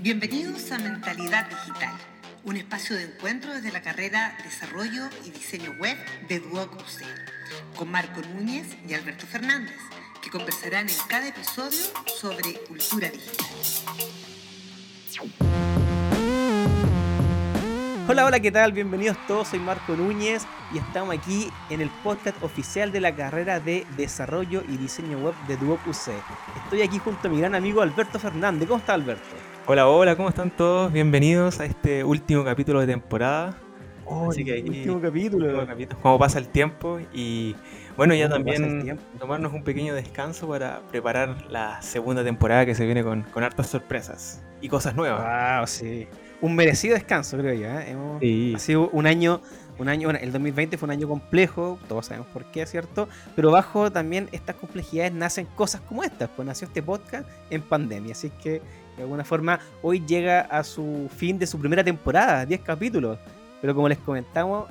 Bienvenidos a Mentalidad Digital, un espacio de encuentro desde la carrera Desarrollo y Diseño Web de Duoc UC, con Marco Núñez y Alberto Fernández, que conversarán en cada episodio sobre cultura digital. Hola, hola, ¿qué tal? Bienvenidos todos, soy Marco Núñez y estamos aquí en el podcast oficial de la carrera de Desarrollo y Diseño Web de Duoc UC. Estoy aquí junto a mi gran amigo Alberto Fernández. ¿Cómo está Alberto? Hola, hola, ¿cómo están todos? Bienvenidos a este último capítulo de temporada. Oh, Así que último capítulo. Último capítulo. Cómo pasa el tiempo y bueno, ya también tomarnos un pequeño descanso para preparar la segunda temporada que se viene con, con hartas sorpresas y cosas nuevas. Wow, sí. Un merecido descanso, creo yo. ¿eh? sí. Ha sido un año un año, bueno, el 2020 fue un año complejo, todos sabemos por qué, ¿cierto? Pero bajo también estas complejidades nacen cosas como estas, pues nació este podcast en pandemia, así que de alguna forma hoy llega a su fin de su primera temporada, 10 capítulos, pero como les comentamos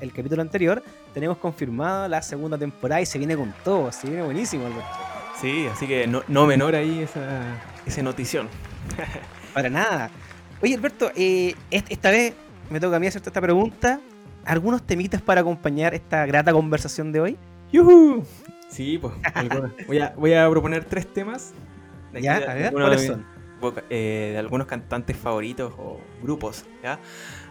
el capítulo anterior, tenemos confirmado la segunda temporada y se viene con todo, se viene buenísimo, Alberto. Sí, así que no, menor ahí esa, esa notición. Para nada. Oye, Alberto, eh, esta vez me toca a mí hacerte esta pregunta algunos temitas para acompañar esta grata conversación de hoy? ¡Yuhu! Sí, pues voy, a, voy a proponer tres temas. ya, a ver, ¿cuáles son? Eh, de algunos cantantes favoritos o grupos, ¿ya?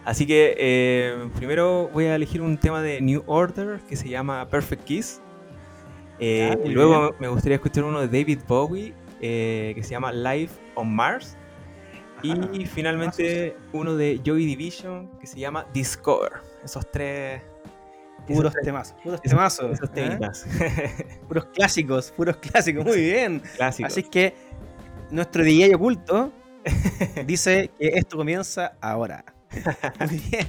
Así que eh, primero voy a elegir un tema de New Order que se llama Perfect Kiss. Eh, y luego me gustaría escuchar uno de David Bowie que se llama Life on Mars. Y finalmente uno de Joy Division que se llama Discover esos tres. Puros temas, puros temazos. Esos ¿eh? puros clásicos, puros clásicos, muy bien. Así que nuestro DJ oculto dice que esto comienza ahora. muy bien.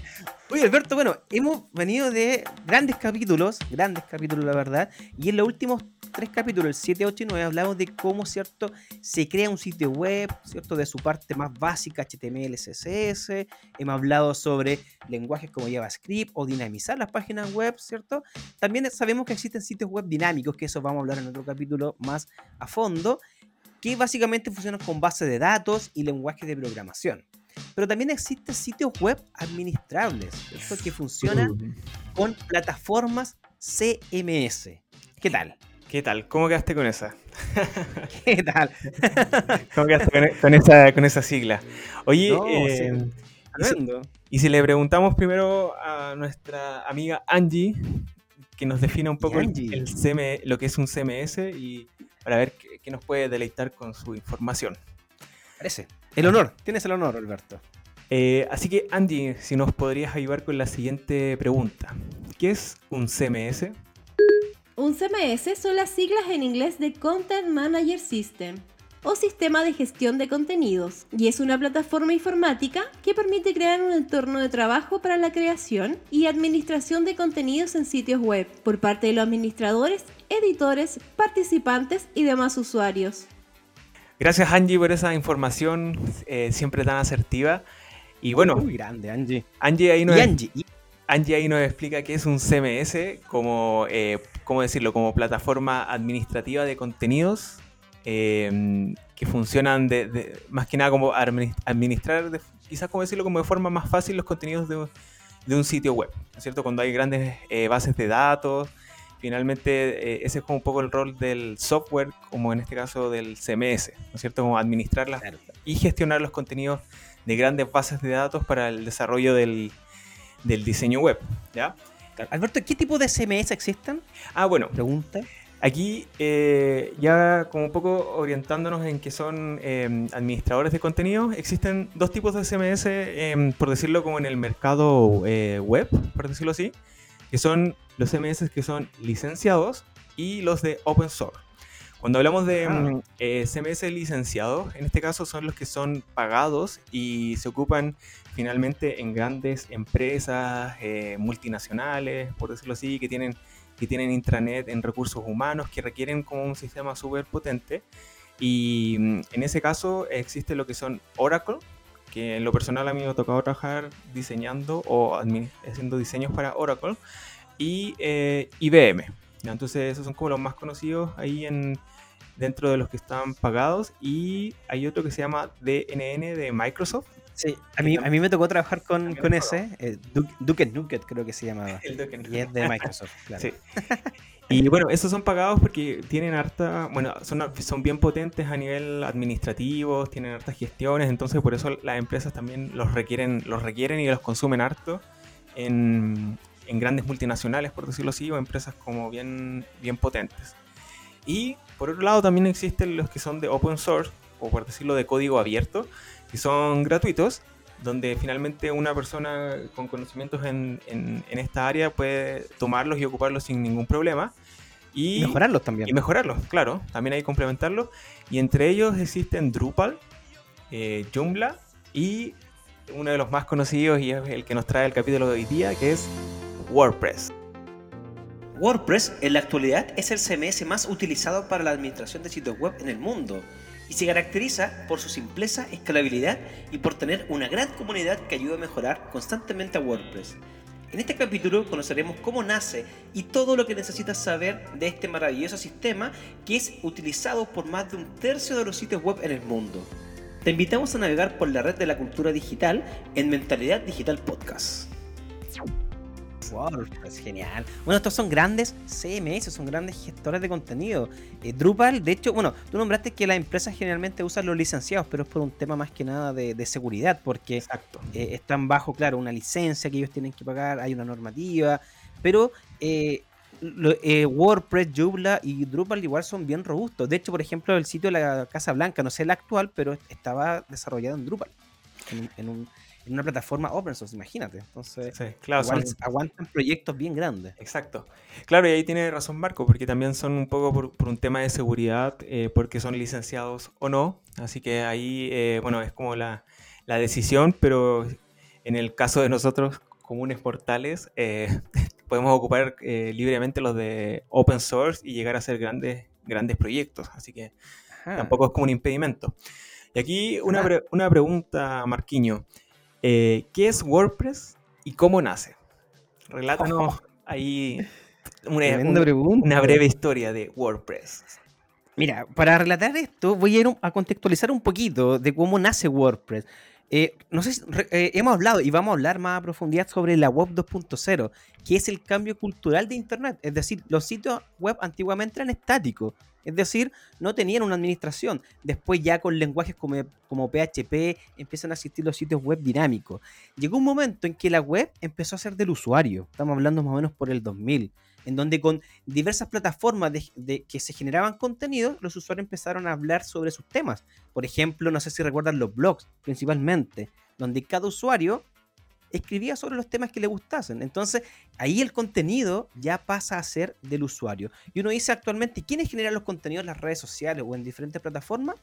Oye, Alberto, bueno, hemos venido de grandes capítulos, grandes capítulos, la verdad, y en los últimos tres capítulos, el 7, 8 y 9, hablamos de cómo, ¿cierto?, se crea un sitio web, ¿cierto?, de su parte más básica, HTML, CSS. Hemos hablado sobre lenguajes como JavaScript o dinamizar las páginas web, ¿cierto? También sabemos que existen sitios web dinámicos, que eso vamos a hablar en otro capítulo más a fondo, que básicamente funcionan con base de datos y lenguajes de programación. Pero también existen sitios web administrables, ¿cierto? que funcionan con plataformas CMS. ¿Qué tal? ¿Qué tal? ¿Cómo quedaste con esa? ¿Qué tal? ¿Cómo quedaste con, esa, con esa sigla? Oye, eh, y, si, le preguntamos primero a nuestra amiga Angie, que nos defina un poco el, CM, lo que es un CMS y para ver qué, nos puede deleitar con su información. Parece. El honor, tienes el honor, Alberto. Eh, así que Angie, si nos podrías ayudar con la siguiente pregunta. ¿Qué es un CMS? Un CMS son las siglas en inglés de Content Manager System o sistema de gestión de contenidos y es una plataforma informática que permite crear un entorno de trabajo para la creación y administración de contenidos en sitios web por parte de los administradores, editores, participantes y demás usuarios. Gracias Angie por esa información eh, siempre tan asertiva. Y bueno, muy grande Angie. Angie ahí nos, Angie. Angie ahí nos explica qué es un CMS como eh, ¿cómo decirlo? Como plataforma administrativa de contenidos em, que funcionan de, más que nada como administrar, quizás como decirlo, como de forma más fácil los contenidos de, un sitio web, ¿no es cierto? Cuando hay grandes eh, bases de datos, finalmente eh, ese es como un poco el rol del software, como en este caso del CMS, ¿no es cierto? Como administrarlas y gestionar los contenidos de grandes bases de datos para el desarrollo del, del diseño web, ¿ya? Alberto, ¿qué tipo de CMS existen? Ah, bueno. Pregunta. Aquí, eh, ya como un poco orientándonos en que son em, administradores de contenido, existen dos tipos de CMS, em, por decirlo como en el mercado eh, web, por decirlo así, que son los CMS que son licenciados y los de open source. Cuando hablamos de em, eh, CMS licenciados, en este caso son los que son pagados y se ocupan finalmente en grandes empresas eh, multinacionales, por decirlo así, que tienen, que tienen intranet en recursos humanos, que requieren como un sistema súper potente. Y mm, en ese caso existe lo que son Oracle, que en lo personal a mí me ha tocado trabajar diseñando o haciendo diseños para Oracle, y eh, IBM. Entonces esos son como los más conocidos ahí en, dentro de los que están pagados y hay otro que se llama DNN de Microsoft. Sí, a mí, a mí me tocó trabajar con, con ese, eh, Duke, Nuket creo que se llamaba. El Duke y es de Microsoft, claro. Sí. Y bueno, esos son pagados porque tienen harta, bueno, son, son bien potentes a nivel administrativo, tienen hartas gestiones, entonces por eso las empresas también los requieren, los requieren y los consumen harto en, en grandes multinacionales, por decirlo así, o empresas como bien, bien potentes. Y por otro lado también existen los que son de open source, o por decirlo de código abierto, que son gratuitos, donde finalmente una persona con conocimientos en, en, esta área puede tomarlos y ocuparlos sin ningún problema. Y mejorarlos también. Y mejorarlos, claro. También hay que complementarlos. Y entre ellos existen Drupal, eh, Joomla y uno de los más conocidos y es el que nos trae el capítulo de hoy día, que es WordPress. WordPress en la actualidad es el CMS más utilizado para la administración de sitios web en el mundo y se caracteriza por su simpleza, escalabilidad y por tener una gran comunidad que ayuda a mejorar constantemente a WordPress. En este capítulo conoceremos cómo nace y todo lo que necesitas saber de este maravilloso sistema que es utilizado por más de un tercio de los sitios web en el mundo. Te invitamos a navegar por la red de la cultura digital en Mentalidad Digital Podcast. WordPress, genial. Bueno, estos son grandes CMS, son grandes gestores de contenido. Eh, Drupal, de hecho, bueno, tú nombraste que las empresas generalmente usan los licenciados, pero es por un tema más que nada de, seguridad, porque eh, están bajo, claro, una licencia que ellos tienen que pagar, hay una normativa, pero eh, WordPress, Joomla y Drupal igual son bien robustos. De hecho, por ejemplo, el sitio de la Casa Blanca, no sé el actual, pero estaba desarrollado en Drupal, en un en una plataforma open source, imagínate. Entonces, claro, aguantan proyectos bien grandes. Exacto. Claro, y ahí tiene razón Marco, porque también son un poco por, un tema de seguridad, eh, porque son licenciados o no. Así que ahí, eh, bueno, es como la, decisión, pero en el caso de nosotros, comunes portales, eh, podemos ocupar libremente los de open source y llegar a hacer grandes, grandes proyectos. Así que tampoco es como un impedimento. Y aquí una, una pregunta, Marquiño. Eh, ¿Qué es WordPress y cómo nace? Relátanos ahí una, breve historia de WordPress. Mira, para relatar esto voy a ir a contextualizar un poquito de cómo nace WordPress. Eh, no sé si eh, hemos hablado y vamos a hablar más a profundidad sobre la web 2.0, que es el cambio cultural de Internet. Es decir, los sitios web antiguamente eran estáticos, es decir, no tenían una administración. Después ya con lenguajes como, como PHP empiezan a existir los sitios web dinámicos. Llegó un momento en que la web empezó a ser del usuario. Estamos hablando más o menos por el 2000 en donde con diversas plataformas de, que se generaban contenidos, los usuarios empezaron a hablar sobre sus temas. Por ejemplo, no sé si recuerdan los blogs, principalmente, donde cada usuario escribía sobre los temas que le gustasen. Entonces, ahí el contenido ya pasa a ser del usuario. Y uno dice actualmente, ¿quiénes generan los contenidos en las redes sociales o en diferentes plataformas?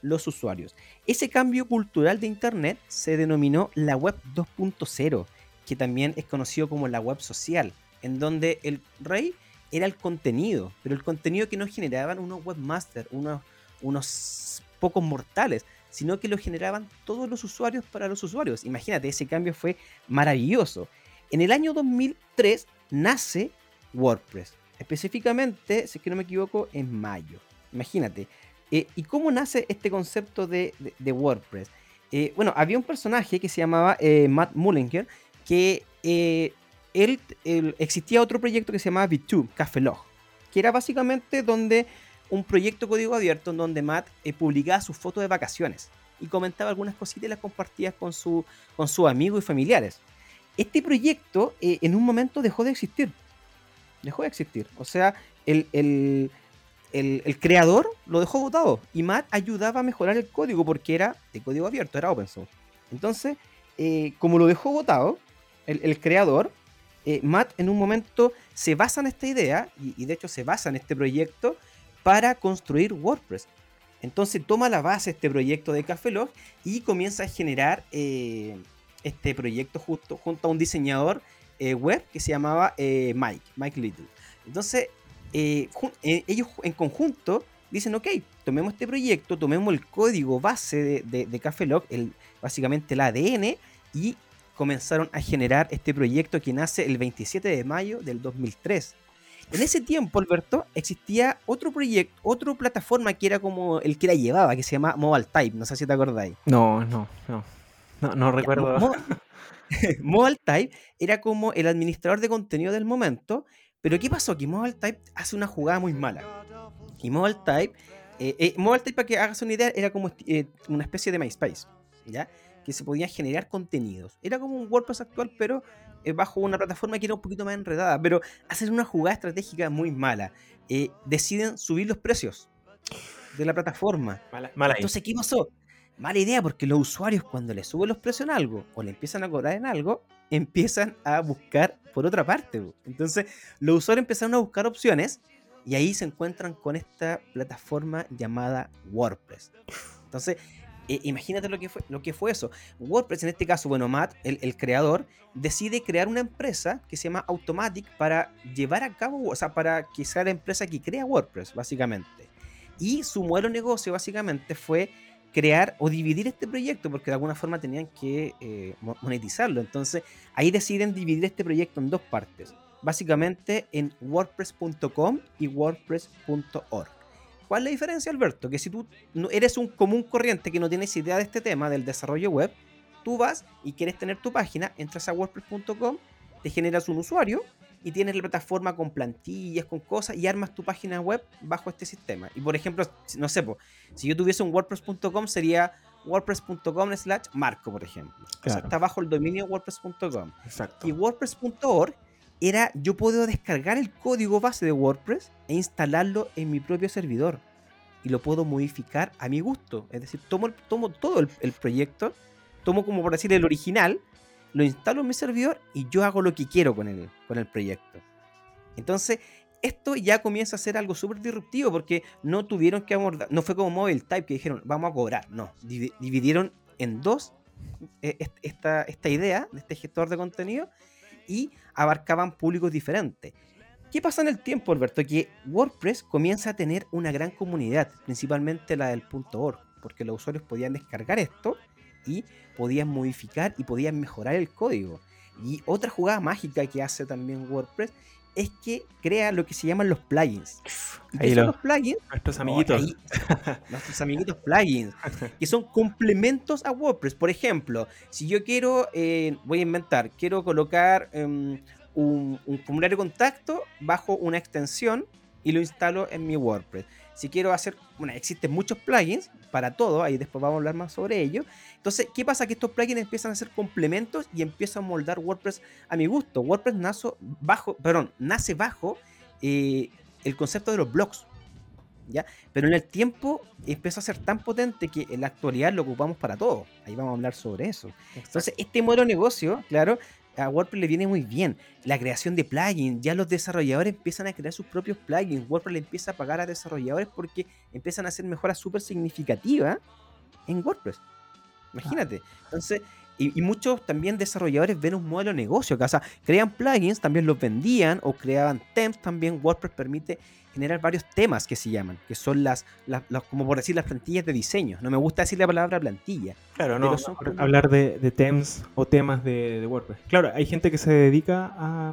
Los usuarios. Ese cambio cultural de Internet se denominó la web 2.0, que también es conocido como la web social, en donde el rey era el contenido, pero el contenido que no generaban unos webmasters, unos, unos pocos mortales, sino que lo generaban todos los usuarios para los usuarios. Imagínate, ese cambio fue maravilloso. En el año 2003 nace WordPress, específicamente, si es que no me equivoco, en mayo. Imagínate. Eh, ¿Y cómo nace este concepto de, WordPress? Eh, bueno, había un personaje que se llamaba eh, Matt Mullinger, que él, existía otro proyecto que se llamaba V2, Café que era básicamente donde un proyecto código abierto en donde Matt eh, publicaba sus fotos de vacaciones y comentaba algunas cositas y las compartía con, su, con sus amigos y familiares. Este proyecto eh, en un momento dejó de existir. Dejó de existir. O sea, el, el, creador lo dejó votado y Matt ayudaba a mejorar el código porque era de código abierto, era open source. Entonces, eh, como lo dejó votado, el, creador, Matt en un momento se basa en esta idea y, de hecho se basa en este proyecto para construir WordPress. Entonces toma la base este proyecto de Cafelog y comienza a generar eh, este proyecto justo, junto a un diseñador eh, web que se llamaba eh, Mike, Mike Little. Entonces ellos en conjunto dicen, ok, tomemos este proyecto, tomemos el código base de, de, Cafelog, el, básicamente el ADN, y comenzaron a generar este proyecto que nace el 27 de mayo del 2003 En ese tiempo, Alberto, existía otro proyecto, otra plataforma que era como el que la llevaba, que se llama Mobile Type. No sé si te acordáis. No, no, no. No, no recuerdo. Mobile Type era como el administrador de contenido del momento. Pero ¿qué pasó? Que Mobile Type hace una jugada muy mala. Y Mobile Type, eh, eh, Mobile Type, para que hagas una idea, era como eh, una especie de MySpace. ¿Ya? Que se podían generar contenidos. Era como un WordPress actual, pero eh, bajo una plataforma que era un poquito más enredada. Pero hacen una jugada estratégica muy mala. Eh, deciden subir los precios de la plataforma. Mala, Entonces, ¿qué pasó? Mala idea, porque los usuarios cuando le suben los precios en algo o le empiezan a cobrar en algo, empiezan a buscar por otra parte. Entonces, los usuarios empezaron a buscar opciones y ahí se encuentran con esta plataforma llamada WordPress. Entonces, eh, imagínate lo que, fue, lo que fue eso. WordPress, en este caso, bueno, Matt, el, creador, decide crear una empresa que se llama Automatic para llevar a cabo, o sea, para que sea la empresa que crea WordPress, básicamente. Y su modelo de negocio, básicamente, fue crear o dividir este proyecto, porque de alguna forma tenían que eh, monetizarlo. Entonces, ahí deciden dividir este proyecto en dos partes. Básicamente en WordPress.com y WordPress.org. ¿Cuál es la diferencia, Alberto? Que si tú eres un común corriente que no tienes idea de este tema del desarrollo web, tú vas y quieres tener tu página, entras a WordPress.com, te generas un usuario y tienes la plataforma con plantillas, con cosas y armas tu página web bajo este sistema. Y por ejemplo, no sé, si yo tuviese un WordPress.com sería wordpress.com slash marco, por ejemplo. está bajo el dominio wordpress.com. Y wordpress.org era yo puedo descargar el código base de WordPress e instalarlo en mi propio servidor. Y lo puedo modificar a mi gusto. Es decir, tomo, tomo todo el, proyecto, tomo como por decir el original, lo instalo en mi servidor y yo hago lo que quiero con el, con el proyecto. Entonces, esto ya comienza a ser algo súper disruptivo porque no tuvieron que abordar, no fue como Mobile Type que dijeron, vamos a cobrar. No, dividieron en dos eh, esta, esta idea de este gestor de contenido y abarcaban públicos diferentes. ¿Qué pasa en el tiempo, Alberto? Que WordPress comienza a tener una gran comunidad, principalmente la del .org, porque los usuarios podían descargar esto y podían modificar y podían mejorar el código. Y otra jugada mágica que hace también WordPress es que crea lo que se llaman los plugins. ¿Y son los plugins? Nuestros amiguitos. nuestros amiguitos plugins. Que son complementos a WordPress. Por ejemplo, si yo quiero, eh, voy a inventar, quiero colocar em, un, un, formulario de contacto bajo una extensión y lo instalo en mi WordPress. Si quiero hacer, bueno, existen muchos plugins para todo, ahí después vamos a hablar más sobre ello. Entonces, ¿qué pasa? Que estos plugins empiezan a ser complementos y empiezan a moldar WordPress a mi gusto. WordPress nace bajo, perdón, nace bajo eh, el concepto de los blogs. ¿Ya? Pero en el tiempo empezó a ser tan potente que en la actualidad lo ocupamos para todo. Ahí vamos a hablar sobre eso. Entonces, este modelo de negocio, claro, a WordPress le viene muy bien. La creación de plugins, ya los desarrolladores empiezan a crear sus propios plugins. WordPress le empieza a pagar a desarrolladores porque empiezan a hacer mejoras súper significativas en WordPress. Imagínate. Entonces, y, muchos también desarrolladores ven un modelo de negocio. O sea, crean plugins, también los vendían o creaban temps. También WordPress permite generar varios temas que se llaman, que son las, las, como por decir, las plantillas de diseño. No me gusta decir la palabra plantilla. Claro, no, hablar de, de, temas o temas de, WordPress. Claro, hay gente que se dedica a,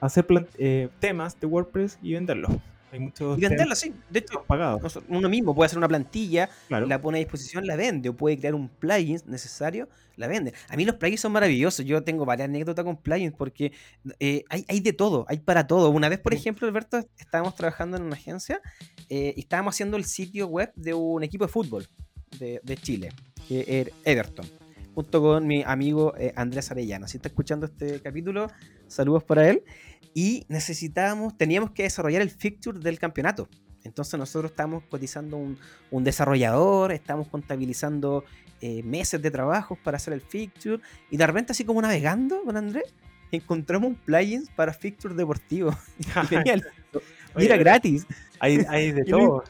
hacer eh, temas de WordPress y venderlos. Hay muchos y venderlo, sí. De hecho, pagados. uno mismo puede hacer una plantilla, la pone a disposición, la vende, o puede crear un plugin necesario, la vende. A mí los plugins son maravillosos. Yo tengo varias anécdotas con plugins porque eh, hay, hay, de todo, hay para todo. Una vez, por ejemplo, Alberto, estábamos trabajando en una agencia eh, y estábamos haciendo el sitio web de un equipo de fútbol de, de Chile, que era Everton junto con mi amigo eh, Andrés Arellano. Si está escuchando este capítulo, saludos para él. Y necesitábamos, teníamos que desarrollar el fixture del campeonato. Entonces nosotros estábamos cotizando un, un desarrollador, estamos contabilizando eh, meses de trabajo para hacer el fixture. Y de repente, así como navegando con Andrés, encontramos un plugin para fixture deportivo. y era gratis. Hay, hay de todo.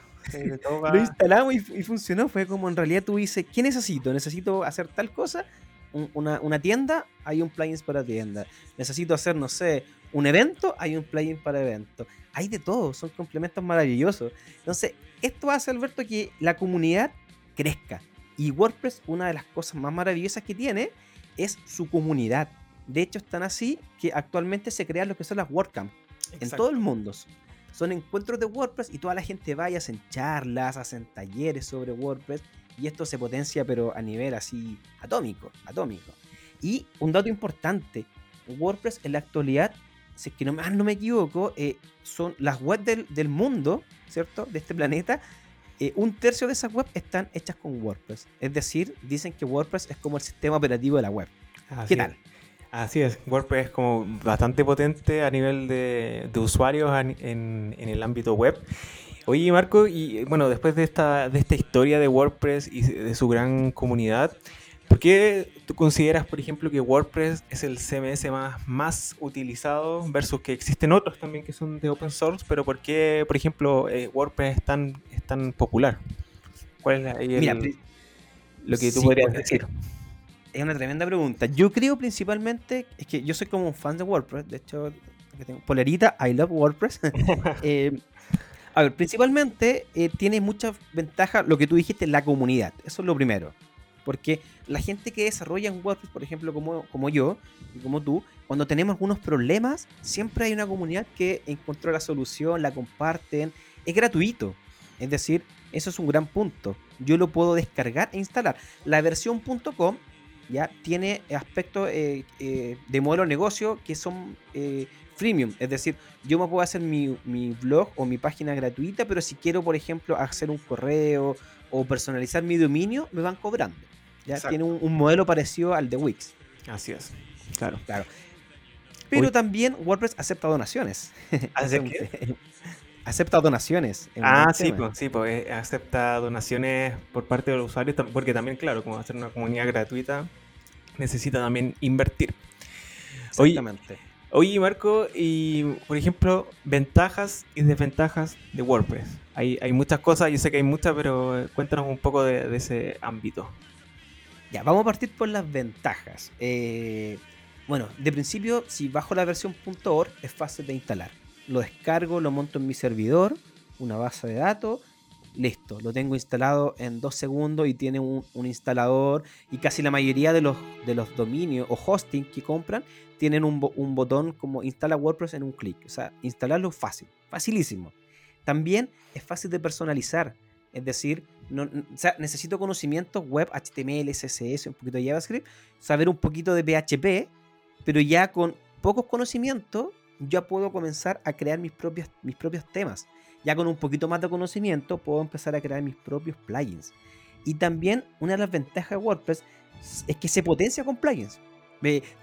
Lo instalamos y, funcionó. Fue como en realidad tú dices, ¿qué necesito? Necesito hacer tal cosa. una, tienda, hay un plugin para tienda. Necesito hacer, no sé, un evento, hay un plugin para evento. Hay de todo, son complementos maravillosos. Entonces, esto hace, Alberto, que la comunidad crezca. Y WordPress, una de las cosas más maravillosas que tiene es su comunidad. De hecho, están así que actualmente se crean lo que son las WordCamp en todo el mundo. son encuentros de WordPress y toda la gente va y hacen charlas, hacen talleres sobre WordPress y esto se potencia pero a nivel así atómico, atómico. Y un dato importante, WordPress en la actualidad, si es que no, no me equivoco, eh, son las webs del, mundo, ¿cierto? De este planeta. Eh, un tercio de esas webs están hechas con WordPress. Es decir, dicen que WordPress es como el sistema operativo de la web. ¿Qué tal? Así es, WordPress es como bastante potente a nivel de, usuarios en, el ámbito web. Oye, Marco, y bueno, después de esta, de esta historia de WordPress y de su gran comunidad, ¿Por qué tú consideras, por ejemplo, que WordPress es el CMS más, más utilizado versus que existen otros también que son de open source? Pero ¿por qué, por ejemplo, eh, WordPress es tan, es tan popular? ¿Cuál es lo que tú podrías decir? Es una tremenda pregunta. Yo creo principalmente, es que yo soy como un fan de WordPress, de hecho, tengo polerita, I love WordPress. Eh, a ver, principalmente eh, tiene muchas ventajas lo que tú dijiste, la comunidad. Eso es lo primero. Porque la gente que desarrolla en WordPress, por ejemplo, como, como yo y como tú, cuando tenemos algunos problemas, siempre hay una comunidad que encontró la solución, la comparten. Es gratuito. Es decir, eso es un gran punto. Yo lo puedo descargar e instalar. La versión .com ya tiene aspectos eh, eh, de modelo de negocio que son eh, freemium. Es decir, yo me puedo hacer mi, blog o mi página gratuita, pero si quiero, por ejemplo, hacer un correo o personalizar mi dominio, me van cobrando. Ya tiene un, modelo parecido al de Wix. Así es. Claro. Claro. Pero también WordPress acepta donaciones. acepta donaciones. Ah, sí, pues, sí, pues acepta donaciones por parte de los usuarios, porque también, claro, como hacer una comunidad gratuita, necesita también invertir. Exactamente. Oye, Marco, y por ejemplo, ventajas y desventajas de WordPress. Hay, hay muchas cosas, yo sé que hay muchas, pero cuéntanos un poco de ese ámbito. Ya, vamos a partir por las ventajas. Eh, bueno, de principio, si bajo la versión .org es fácil de instalar. Lo descargo, lo monto en mi servidor, una base de datos, listo. Lo tengo instalado en dos segundos y tiene un, instalador. Y casi la mayoría de los, de los dominios o hosting que compran tienen un, un botón como instala WordPress en un clic. O sea, instalarlo fácil, facilísimo. También es fácil de personalizar. Es decir, no, necesito conocimientos web, HTML, CSS, un poquito de JavaScript, saber un poquito de PHP, pero ya con pocos conocimientos ya puedo comenzar a crear mis propios, mis propios temas. Ya con un poquito más de conocimiento puedo empezar a crear mis propios plugins. Y también una de las ventajas de WordPress es que se potencia con plugins.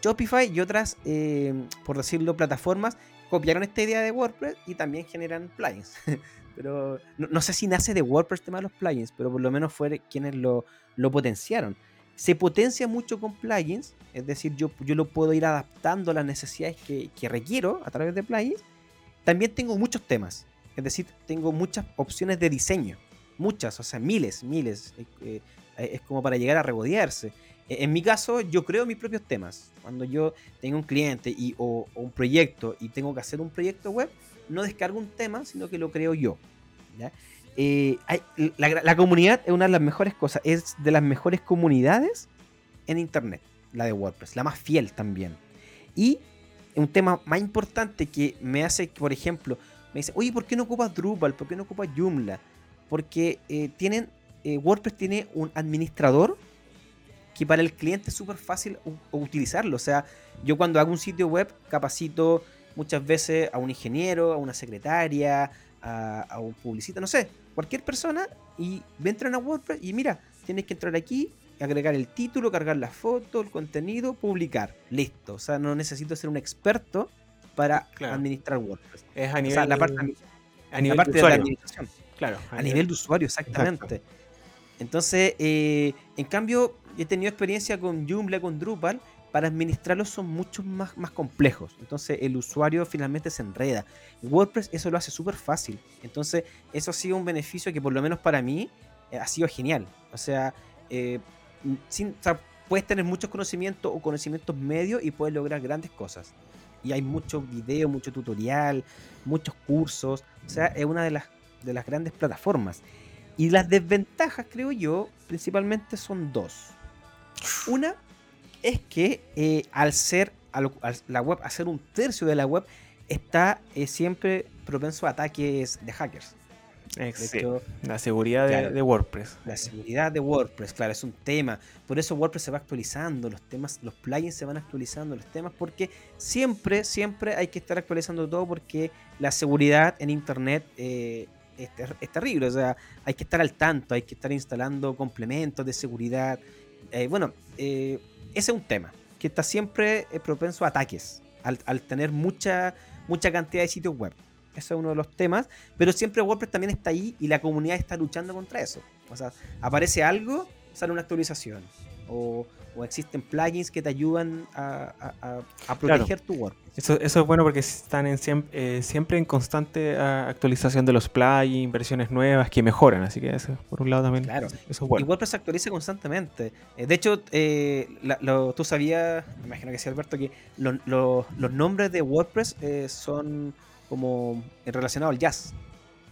Shopify y otras, eh, por decirlo, plataformas copiaron esta idea de WordPress y también generan plugins. Pero no, sé si nace de WordPress tema de los plugins, pero por lo menos fue quienes lo, lo potenciaron. Se potencia mucho con plugins, es decir, yo, yo lo puedo ir adaptando a las necesidades que, que requiero a través de plugins. También tengo muchos temas, es decir, tengo muchas opciones de diseño, muchas, o sea, miles, miles. Eh, eh, es como para llegar a rebodearse. E, en mi caso, yo creo mis propios temas. Cuando yo tengo un cliente y, o, un proyecto y tengo que hacer un proyecto web, no descargo un tema, sino que lo creo yo. Eh, la, comunidad es una de las mejores cosas, es de las mejores comunidades en Internet, la de WordPress, la más fiel también. Y un tema más importante que me hace, por ejemplo, me dice, oye, ¿por qué no ocupas Drupal? ¿Por qué no ocupas Joomla? Porque eh, tienen, eh, WordPress tiene un administrador que para el cliente es súper fácil utilizarlo. O sea, yo cuando hago un sitio web capacito muchas veces a un ingeniero, a una secretaria, a, un publicista, no sé, cualquier persona y entran a WordPress y mira, tienes que entrar aquí, agregar el título, cargar la foto, el contenido, publicar. Listo. O sea, no necesito ser un experto para administrar WordPress. Es a nivel, la parte, a nivel de, la administración. Claro. A, nivel, de usuario, exactamente. Entonces, eh, en cambio, he tenido experiencia con Joomla, con Drupal, para administrarlos son mucho más, más complejos. Entonces el usuario finalmente se enreda. WordPress eso lo hace súper fácil. Entonces eso ha sido un beneficio que por lo menos para mí eh, ha sido genial. O sea, eh, sin, puedes tener muchos conocimientos o conocimientos medios y puedes lograr grandes cosas. Y hay muchos videos, mucho tutorial, muchos cursos. O sea, es una de las, de las grandes plataformas. Y las desventajas, creo yo, principalmente son dos. Una es que eh, al ser la web, hacer un tercio de la web, está eh, siempre propenso a ataques de hackers. Exacto. la seguridad de, WordPress. La seguridad de WordPress, claro, es un tema. Por eso WordPress se va actualizando, los temas, los plugins se van actualizando, los temas, porque siempre, siempre hay que estar actualizando todo porque la seguridad en Internet eh, es, terrible. O sea, hay que estar al tanto, hay que estar instalando complementos de seguridad. Eh, bueno, eh, ese es un tema que está siempre propenso a ataques al, al tener mucha, mucha cantidad de sitios web. Ese es uno de los temas. Pero siempre WordPress también está ahí y la comunidad está luchando contra eso. O sea, aparece algo, sale una actualización. O, existen plugins que te ayudan a, proteger tu WordPress. Eso, eso, es bueno porque están en, eh, siempre en constante ah, actualización de los plugins, versiones nuevas que mejoran. Así que eso, por un lado también. Claro, eso es bueno. Y WordPress se actualiza constantemente. Eh, de hecho, eh, tú sabías, me imagino que sí, Alberto, que los nombres de WordPress son como relacionado al jazz,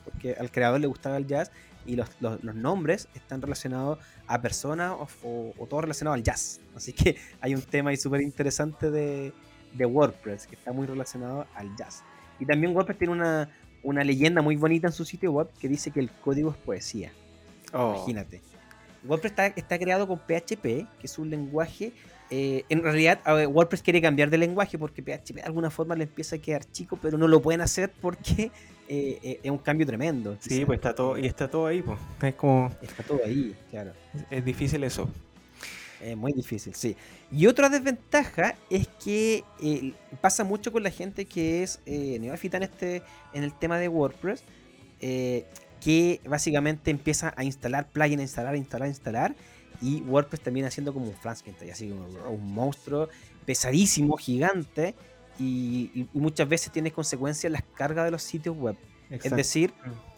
porque al creador le gustaba el jazz y los, nombres están relacionados a personas o, todo relacionado al jazz. Así que hay un tema ahí súper interesante de, WordPress que está muy relacionado al jazz. Y también WordPress tiene una, una leyenda muy bonita en su sitio web que dice que el código es poesía. Oh. Imagínate. WordPress está, está, creado con PHP, que es un lenguaje eh, en realidad, WordPress quiere cambiar de lenguaje porque PHP de alguna forma le empieza a quedar chico, pero no lo pueden hacer porque eh, eh, es un cambio tremendo. Sí, pues está todo, y está todo ahí, pues. Es como. Está todo ahí, claro. Es, difícil eso. Es muy difícil, sí. Y otra desventaja es que pasa mucho con la gente que es neófita en, este, en el tema de WordPress, que básicamente empieza a instalar plugins, a instalar, a instalar, a instalar y WordPress también haciendo como un Frankenstein, así como un monstruo pesadísimo, gigante, y, muchas veces tiene consecuencias las cargas de los sitios web. Es decir,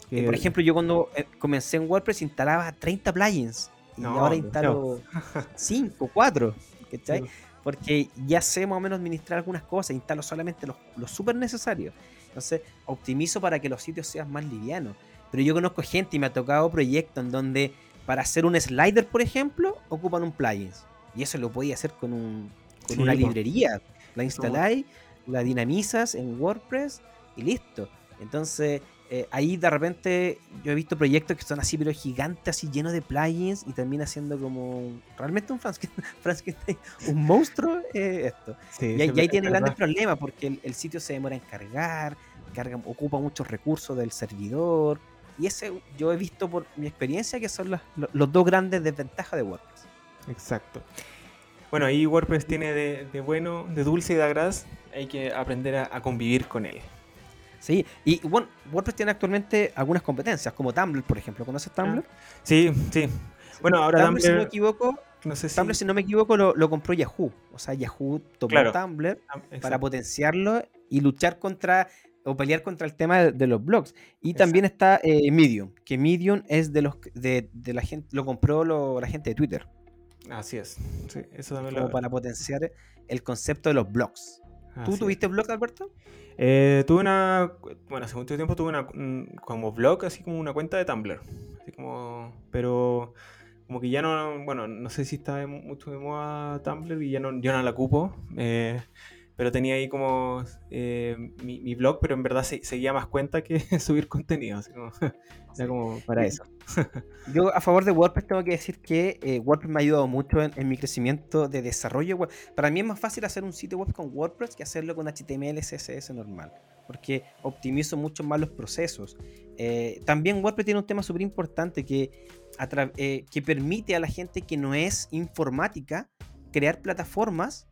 mm. por ejemplo, yo cuando eh, comencé en WordPress instalaba 30 plugins y ahora instalo 5, 4, ¿cachai? Porque ya sé más o menos administrar algunas cosas, instalo solamente los, los súper necesarios. Entonces, optimizo para que los sitios sean más livianos. Pero yo conozco gente y me ha tocado proyectos en donde para hacer un slider, por ejemplo, ocupan un plugin. Y eso lo podía hacer con, un, con una librería. La instaláis, la dinamizas en WordPress y listo. Entonces, eh, ahí de repente yo he visto proyectos que son así, pero gigantes, así llenos de plugins y termina siendo como realmente un Frankenstein, un monstruo. Eh, esto. y, ahí tiene grandes problemas porque el, sitio se demora en cargar, carga, ocupa muchos recursos del servidor y ese yo he visto por mi experiencia que son los, dos grandes desventajas de WordPress. Exacto. Bueno, ahí WordPress tiene de, bueno, de dulce y de agraz, hay que aprender a, convivir con él. Sí, y bueno, WordPress tiene actualmente algunas competencias, como Tumblr, por ejemplo. ¿Conoces Tumblr? Sí, sí. Bueno, ahora Tumblr, si no me equivoco, no sé si... Tumblr, si no me equivoco, lo, compró Yahoo. O sea, Yahoo tomó Tumblr ah, para potenciarlo y luchar contra o pelear contra el tema de, los blogs. Y también está eh, Medium, que Medium es de los de, la gente, lo compró la gente de Twitter. Así es. Sí, eso también Como para potenciar el concepto de los blogs. ¿Tú tuviste blog, Alberto? Eh, tuve una. Bueno, hace mucho tiempo tuve una. Como blog, así como una cuenta de Tumblr. Así como. Pero. Como que ya no. Bueno, no sé si está mucho de moda Tumblr y ya no, yo no la ocupo. Eh, pero tenía ahí como eh, mi, blog, pero en verdad seguía más cuenta que subir contenido. Así como, era como para eso. Yo a favor de WordPress tengo que decir que eh, WordPress me ha ayudado mucho en, mi crecimiento de desarrollo web. Para mí es más fácil hacer un sitio web con WordPress que hacerlo con HTML, CSS normal, porque optimizo mucho más los procesos. Eh, también WordPress tiene un tema súper importante que, que permite a la gente que no es informática crear plataformas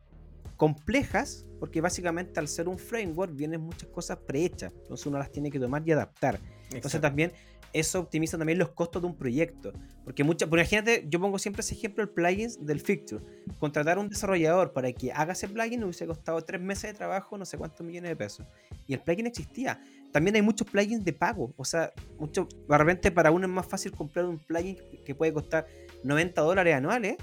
complejas, porque básicamente al ser un framework vienen muchas cosas prehechas, entonces uno las tiene que tomar y adaptar. Entonces también eso optimiza también los costos de un proyecto, porque muchas, imagínate, yo pongo siempre ese ejemplo el plugin del fixture, contratar a un desarrollador para que haga ese plugin hubiese costado tres meses de trabajo, no sé cuántos millones de pesos, y el plugin existía. También hay muchos plugins de pago, o sea, mucho, de repente para uno es más fácil comprar un plugin que puede costar 90 dólares anuales,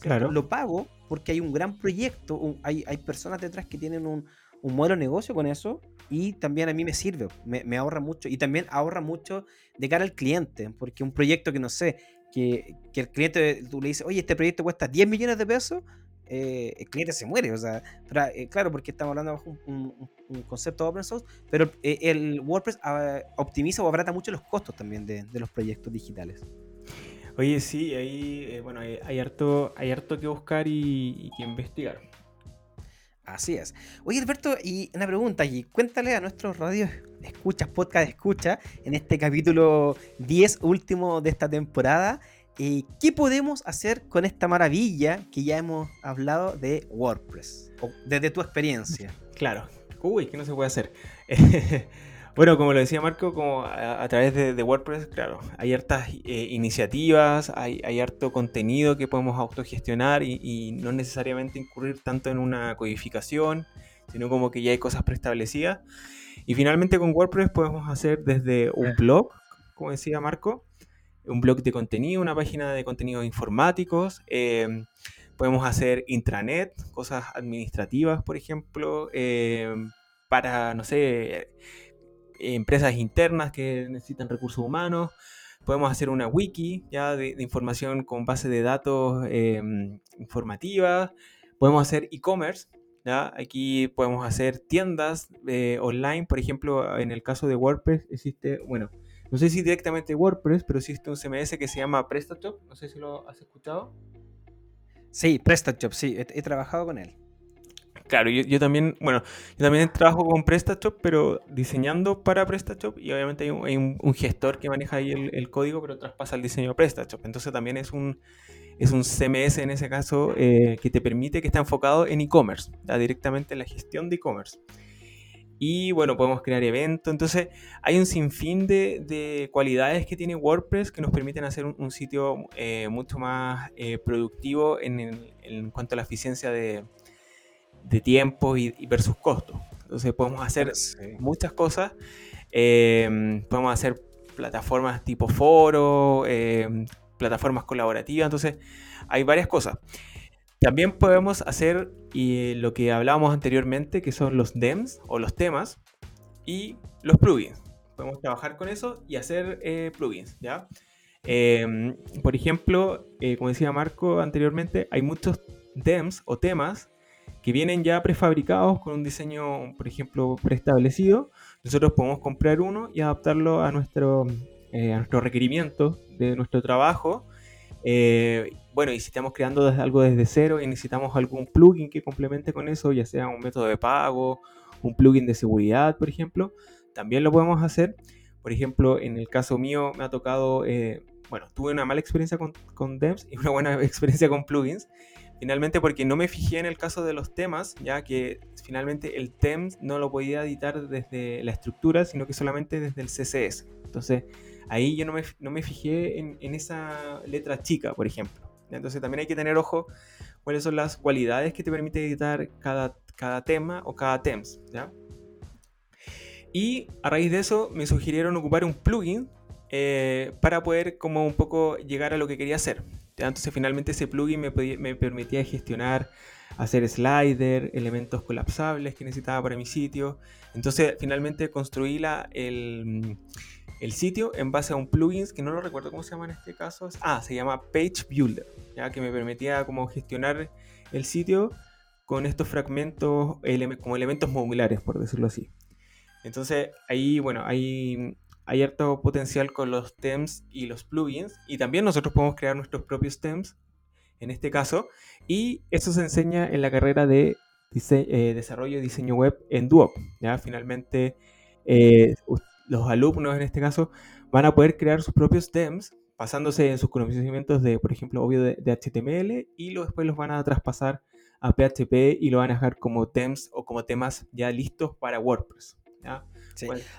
claro. lo pago porque hay un gran proyecto, hay, hay, personas detrás que tienen un, un modelo de negocio con eso y también a mí me sirve, me, ahorra mucho y también ahorra mucho de cara al cliente, porque un proyecto que no sé, que, que el cliente tú le dices, oye, este proyecto cuesta 10 millones de pesos, eh, el cliente se muere. O sea, eh, claro, porque estamos hablando bajo un, concepto open source, pero eh, el WordPress ah, optimiza o abrata mucho los costos también de, los proyectos digitales. Oye, sí, ahí, bueno, hay, harto, hay harto que buscar y, que investigar. Así es. Oye, Alberto, y una pregunta allí. Cuéntale a nuestros radios escuchas, podcast escucha, en este capítulo 10 último de esta temporada. Eh, ¿Qué podemos hacer con esta maravilla que ya hemos hablado de WordPress? desde tu experiencia. Claro. Uy, ¿qué no se puede hacer? bueno, como lo decía Marco, como a, través de, WordPress, claro, hay hartas eh, iniciativas, hay, harto contenido que podemos autogestionar y, y no necesariamente incurrir tanto en una codificación, sino como que ya hay cosas preestablecidas. Y finalmente con WordPress podemos hacer desde un blog, como decía Marco, un blog de contenido, una página de contenidos informáticos. Em, podemos hacer intranet, cosas administrativas, por ejemplo, em, para, no sé, empresas internas que necesitan recursos humanos. Podemos hacer una wiki ya de, información con base de datos em, informativa. Podemos hacer e-commerce. ¿ya? Aquí podemos hacer tiendas eh, online. Por ejemplo, en el caso de WordPress existe, bueno, no sé si directamente WordPress, pero existe un CMS que se llama PrestaShop. No sé si lo has escuchado. Sí, PrestaShop, sí, he, trabajado con él. Claro, yo, también, bueno, yo también trabajo con PrestaShop, pero diseñando para PrestaShop y obviamente hay un, gestor que maneja ahí el, código, pero traspasa el diseño a PrestaShop. Entonces también es un, es un CMS en ese caso eh, que te permite que está enfocado en e-commerce, directamente en la gestión de e-commerce. Y bueno, podemos crear eventos. Entonces, hay un sinfín de, cualidades que tiene WordPress que nos permiten hacer un, sitio eh, mucho más eh, productivo en, cuanto a la eficiencia de, tiempo y, versus costos. Entonces, podemos hacer muchas cosas. Em, podemos hacer plataformas tipo foro, em, plataformas colaborativas. Entonces, hay varias cosas. También podemos hacer lo que hablábamos anteriormente, que son los DEMs o los temas y los plugins. Podemos trabajar con eso y hacer eh, plugins, ¿ya? Em, por ejemplo, eh, como decía Marco anteriormente, hay muchos DEMs o temas que vienen ya prefabricados con un diseño, por ejemplo, preestablecido. Nosotros podemos comprar uno y adaptarlo a nuestro, eh, a nuestro requerimiento de nuestro trabajo eh, bueno, y si estamos creando algo desde cero y necesitamos algún plugin que complemente con eso, ya sea un método de pago, un plugin de seguridad, por ejemplo, también lo podemos hacer. Por ejemplo, en el caso mío me ha tocado, eh, bueno, tuve una mala experiencia con, con DEMS y una buena experiencia con plugins. Finalmente porque no me fijé en el caso de los temas, ya que finalmente el TEMS no lo podía editar desde la estructura, sino que solamente desde el CSS. Entonces, ahí yo no me, no me fijé en, en, esa letra chica, por ejemplo. Entonces también hay que tener ojo cuáles son las cualidades que te permite editar cada, cada tema o cada tems. ¿ya? Y a raíz de eso me sugirieron ocupar un plugin eh, para poder como un poco llegar a lo que quería hacer. Entonces finalmente ese plugin me, permitía gestionar, hacer slider, elementos colapsables que necesitaba para mi sitio. Entonces finalmente construí la, el el sitio en base a un plugin que no lo recuerdo cómo se llama en este caso. Ah, se llama Page Builder, ya que me permitía como gestionar el sitio con estos fragmentos como elementos modulares, por decirlo así. Entonces ahí, bueno, hay, hay harto potencial con los themes y los plugins. Y también nosotros podemos crear nuestros propios themes, en este caso. Y eso se enseña en la carrera de eh, desarrollo y diseño web en Duop. ¿ya? Finalmente, eh, los alumnos en este caso van a poder crear sus propios themes basándose en sus conocimientos de, por ejemplo, obvio de, HTML y lo, después los van a traspasar a PHP y lo van a dejar como themes o como temas ya listos para WordPress.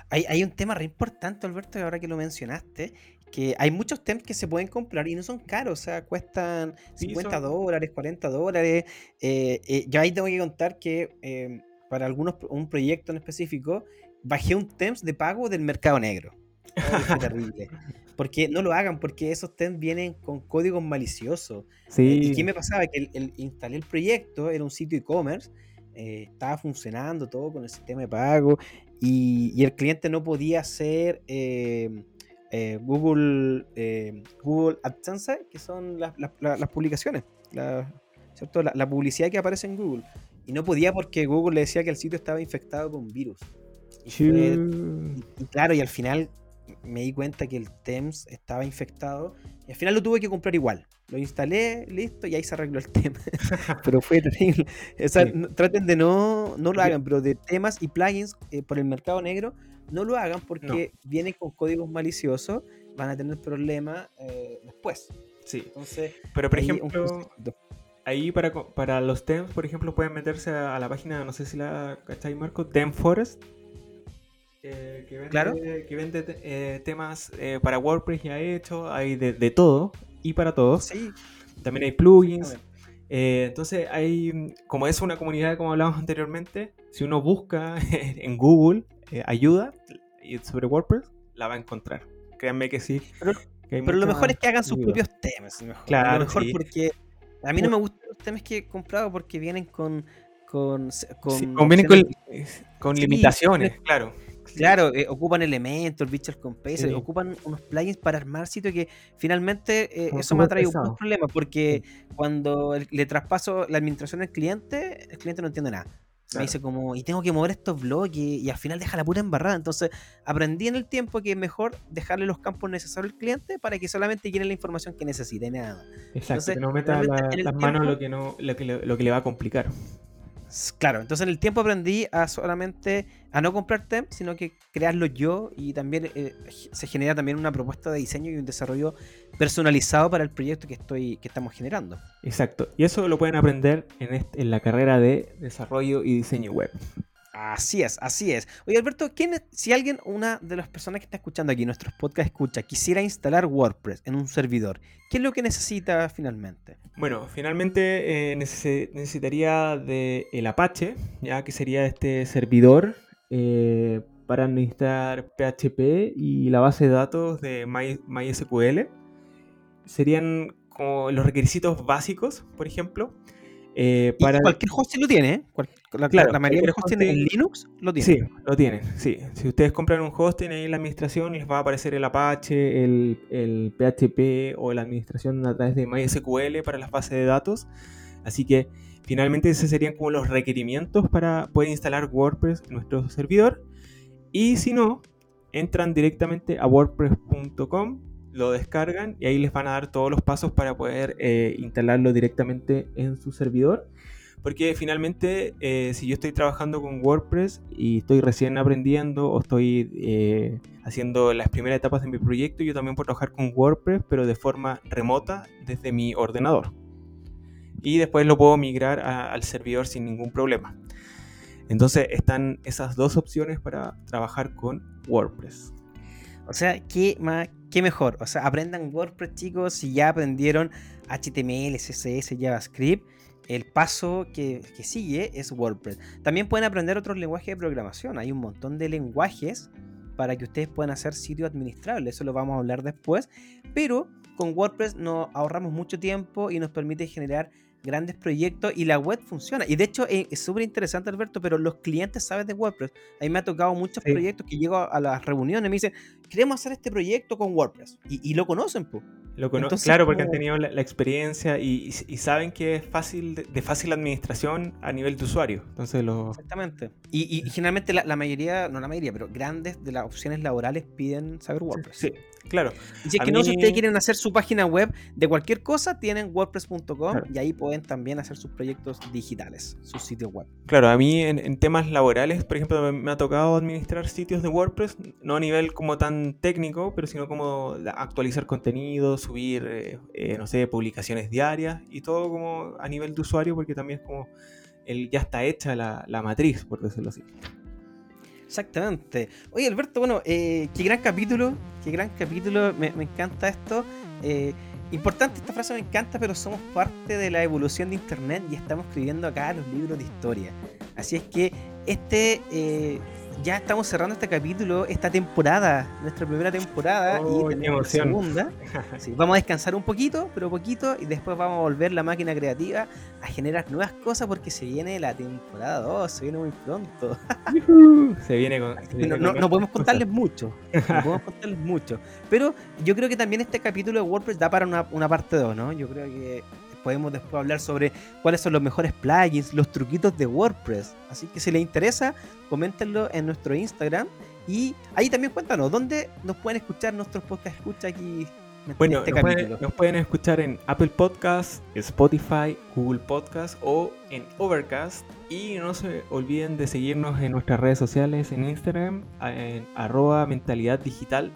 Hay, un tema re importante, Alberto, ahora que lo mencionaste, que hay muchos temas que se pueden comprar y no son caros, o sea, cuestan 50 dólares, 40 dólares. Eh, eh, yo ahí tengo que contar que eh, para algunos, un proyecto en específico, bajé un temps de pago del mercado negro. Oh, terrible. Porque no lo hagan, porque esos temps vienen con códigos maliciosos. Sí. ¿Y qué me pasaba? Que el, instalé el proyecto, era un sitio e-commerce, eh, estaba funcionando todo con el sistema de pago y, el cliente no podía hacer em, eh, Google, em, Google AdSense, que son las, publicaciones. ¿cierto? La, publicidad que aparece en Google. Y no podía porque Google le decía que el sitio estaba infectado con virus. Y, claro, y al final me di cuenta que el Thames estaba infectado. Y al final lo tuve que comprar igual. Lo instalé, listo, y ahí se arregló el tema. pero fue terrible. traten de no, no lo hagan, pero de temas y plugins eh, por el mercado negro, no lo hagan porque vienen con códigos maliciosos, van a tener problemas eh, después. Sí. Entonces, pero por ejemplo, ahí para, para los temas, por ejemplo, pueden meterse a, la página, no sé si la cachai Marco, Tem Forest. Eh, que vende, ¿Claro? que vende temas para WordPress ya hecho, hay de, de todo y para todos. Sí. También hay plugins. Eh, entonces, hay, como es una comunidad, como hablábamos anteriormente, si uno busca en Google eh, ayuda sobre WordPress, la va a encontrar. Créanme que sí. Pero, lo mejor es que hagan sus propios temas. Claro, lo mejor porque a mí no me gustan los temas que he comprado porque vienen con con, con, vienen con, con limitaciones, claro. Claro, eh, ocupan elementos, Visual Composer, ocupan unos plugins para armar sitio que finalmente eh, eso me ha traído un problema porque cuando le traspaso la administración al cliente, el cliente no entiende nada. Me dice como, y tengo que mover estos bloques y, al final deja la pura embarrada. Entonces aprendí en el tiempo que es mejor dejarle los campos necesarios al cliente para que solamente quiera la información que necesite, nada. Exacto, que no meta las manos lo que, no, lo que, lo que le va a complicar. Claro, entonces en el tiempo aprendí a solamente a no comprar TEM, sino que crearlo yo y también eh, se genera también una propuesta de diseño y un desarrollo personalizado para el proyecto que estoy que estamos generando. Exacto, y eso lo pueden aprender en, en la carrera de desarrollo y diseño web. Así es, así es. Oye, Alberto, ¿quién si alguien, una de las personas que está escuchando aquí, nuestros podcasts escucha, quisiera instalar WordPress en un servidor, ¿qué es lo que necesita finalmente? Bueno, finalmente eh, necesitaría de el Apache, ya que sería este servidor eh, para administrar PHP y la base de datos de MySQL. Serían como los requisitos básicos, por ejemplo. Eh, para... cualquier hosting lo tiene, ¿eh? La, claro, la mayoría de los hosting en Linux lo tiene. Sí, lo tienen, sí. Si ustedes compran un hosting ahí en la administración, les va a aparecer el Apache, el, el PHP o la administración a través de MySQL para las bases de datos. Así que finalmente esos serían como los requerimientos para poder instalar WordPress en nuestro servidor. Y si no, entran directamente a wordpress.com lo descargan y ahí les van a dar todos los pasos para poder eh, instalarlo directamente en su servidor. Porque finalmente, eh, si yo estoy trabajando con WordPress y estoy recién aprendiendo o estoy eh, haciendo las primeras etapas de mi proyecto, yo también puedo trabajar con WordPress, pero de forma remota desde mi ordenador. Y después lo puedo migrar al servidor sin ningún problema. Entonces están esas dos opciones para trabajar con WordPress. O sea, ¿qué, más, qué mejor? O sea, aprendan WordPress, chicos, si ya aprendieron HTML, CSS, JavaScript. El paso que, sigue es WordPress. También pueden aprender otros lenguajes de programación. Hay un montón de lenguajes para que ustedes puedan hacer sitio administrable. Eso lo vamos a hablar después. Pero con WordPress nos ahorramos mucho tiempo y nos permite generar grandes proyectos y la web funciona. Y de hecho eh, es súper interesante, Alberto, pero los clientes saben de WordPress. A mí me ha tocado muchos proyectos que llego a, las reuniones y me dicen, queremos hacer este proyecto con WordPress. Y, lo conocen, pues. Lo claro, porque han tenido la, experiencia y, saben que es fácil de, fácil administración a nivel de usuario. Entonces lo... Exactamente. Y, generalmente la, mayoría, no la mayoría, pero grandes de las opciones laborales piden saber WordPress. Sí, claro. Y si es que no, si ustedes quieren hacer su página web de cualquier cosa, tienen wordpress.com y ahí pueden también hacer sus proyectos digitales, sus sitios web. Claro, a mí en, temas laborales, por ejemplo, me, ha tocado administrar sitios de WordPress, no a nivel como tan técnico, pero sino como actualizar contenido, subir, eh, eh, no sé, publicaciones diarias y todo como a nivel de usuario, porque también es como el, ya está hecha la, matriz, por decirlo así. Exactamente. Oye, Alberto, bueno, eh, qué gran capítulo, qué gran capítulo, me, me encanta esto. Importante, esta frase me encanta, pero somos parte de la evolución de Internet y estamos escribiendo acá los libros de historia. Así es que este eh, ya estamos cerrando este capítulo, esta temporada, nuestra primera temporada y tenemos la segunda. vamos a descansar un poquito, pero poquito, y después vamos a volver la máquina creativa a generar nuevas cosas porque se viene la temporada 2, se viene muy pronto. se viene con. no, podemos contarles mucho, no podemos contarles mucho, pero yo creo que también este capítulo de WordPress da para una, una parte 2, ¿no? Yo creo que podemos después hablar sobre cuáles son los mejores plugins, los truquitos de WordPress. Así que si les interesa, coméntenlo en nuestro Instagram. Y ahí también cuéntanos, ¿dónde nos pueden escuchar nuestros podcast escucha aquí? Bueno, este nos, pueden, nos, pueden, escuchar en Apple Podcast, Spotify, Google Podcast o en Overcast. Y no se olviden de seguirnos en nuestras redes sociales en Instagram, en arroba mentalidad digital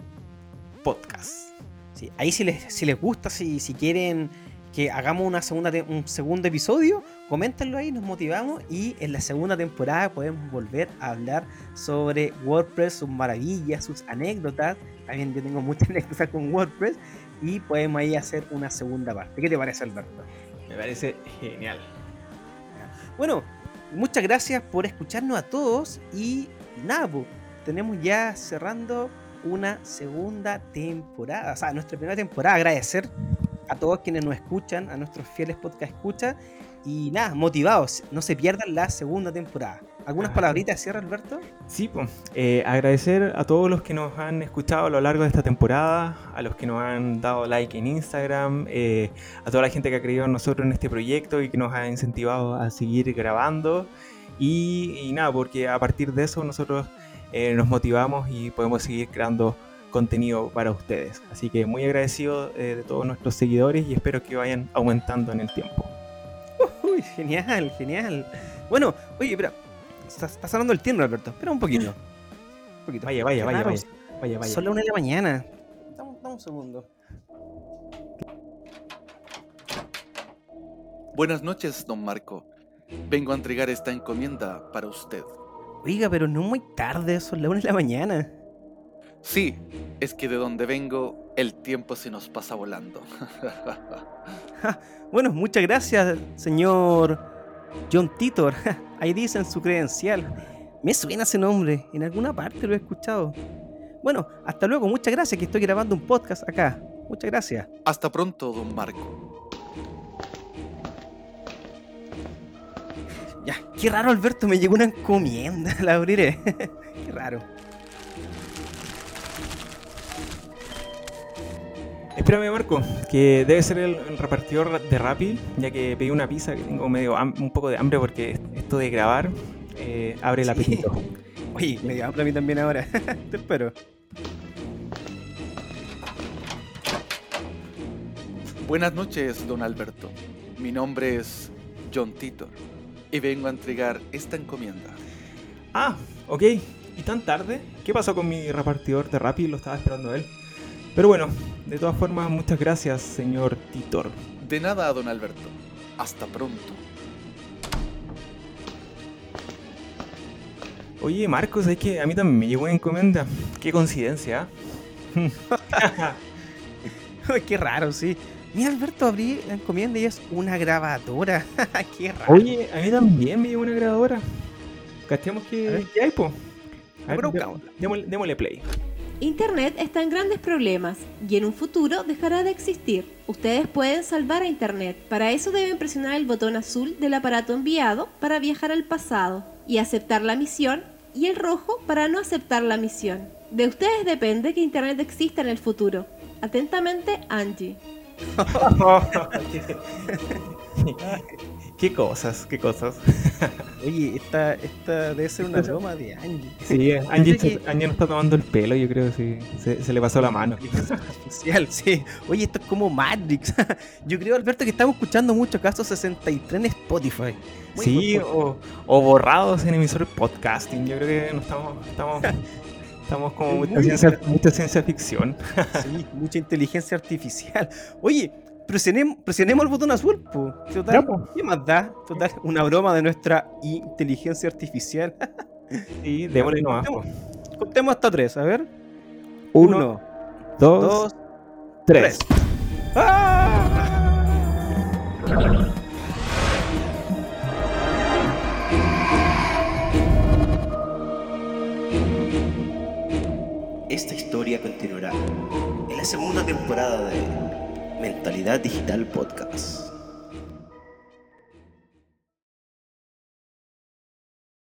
podcast. Sí, ahí si les, si les gusta, si, si quieren que hagamos una segunda un segundo episodio, coméntenlo ahí, nos motivamos y en la segunda temporada podemos volver a hablar sobre WordPress, sus maravillas, sus anécdotas. También yo tengo muchas anécdotas con WordPress y podemos ahí hacer una segunda parte. ¿Qué te parece, Alberto? Me parece genial. Bueno, muchas gracias por escucharnos a todos y nada, tenemos ya cerrando una segunda temporada, o sea, nuestra primera temporada. Agradecer a todos quienes nos escuchan, a nuestros fieles podcast escucha. Y nada, motivados, no se pierdan la segunda temporada. ¿Algunas palabritas cierra, Alberto? Sí, pues, agradecer a todos los que nos han escuchado a lo largo de esta temporada, a los que nos han dado like en Instagram, eh, a toda la gente que ha creído en nosotros en este proyecto y que nos ha incentivado a seguir grabando. Y, y nada, porque a partir de eso nosotros eh, nos motivamos y podemos seguir creando contenido para ustedes. Así que muy agradecido eh, de todos nuestros seguidores y espero que vayan aumentando en el tiempo. Uy, genial, genial. Bueno, oye, espera, está, sonando el tiempo, Alberto. Espera un poquito. Un poquito. Vaya, vaya, vaya, vaya, vaya, vaya. Son las una de la mañana. Dame, un segundo. Buenas noches, don Marco. Vengo a entregar esta encomienda para usted. Oiga, pero no muy tarde, son las 1 de la mañana. Sí, es que de donde vengo el tiempo se nos pasa volando. bueno, muchas gracias, señor John Titor. Ahí dicen su credencial. Me suena ese nombre, en alguna parte lo he escuchado. Bueno, hasta luego, muchas gracias que estoy grabando un podcast acá. Muchas gracias. Hasta pronto, don Marco. Ya, qué raro, Alberto, me llegó una encomienda, la abriré. qué raro. Espérame, Marco, que debe ser el, repartidor de Rappi, ya que pedí una pizza que tengo medio un poco de hambre porque esto de grabar eh, abre el apetito. Oye, me dio hambre a mí también ahora. Te espero. Buenas noches, don Alberto. Mi nombre es John Titor y vengo a entregar esta encomienda. Ah, ok. ¿Y tan tarde? ¿Qué pasó con mi repartidor de Rappi? Lo estaba esperando él. Pero bueno, de todas formas, muchas gracias, señor Titor. De nada, don Alberto. Hasta pronto. Oye, Marcos, es que a mí también me llegó una encomienda. Qué coincidencia. Qué raro, sí. Mira, Alberto, abrí la encomienda y es una grabadora. Qué raro. Oye, a mí también me llegó una grabadora. Cachemos que, ¿Qué hay, po. démosle, démosle play. Internet está en grandes problemas y en un futuro dejará de existir. Ustedes pueden salvar a Internet. Para eso deben presionar el botón azul del aparato enviado para viajar al pasado y aceptar la misión y el rojo para no aceptar la misión. De ustedes depende que Internet exista en el futuro. Atentamente, Angie. qué cosas, qué cosas. Oye, esta, esta debe ser una broma de Angie. Sí, Angie, Angie no está tomando el pelo, yo creo que sí. Se, le pasó la mano. Artificial, sí. Oye, esto es como Matrix. Yo creo, Alberto, que estamos escuchando mucho casos 63 en Spotify. sí, o, o, borrados en emisores podcasting. Yo creo que no estamos, estamos Estamos como mucha ciencia, mucha ciencia, ficción. Sí, mucha inteligencia artificial. Oye, presionemos, presionemos el botón azul, Total, ¿qué más da? Total, una broma de nuestra inteligencia artificial. Sí, démosle nomás. Contemos, hasta tres, a ver. Uno, dos, tres. ¡Ah! Esta historia continuará en la segunda temporada de Mentalidad Digital Podcast.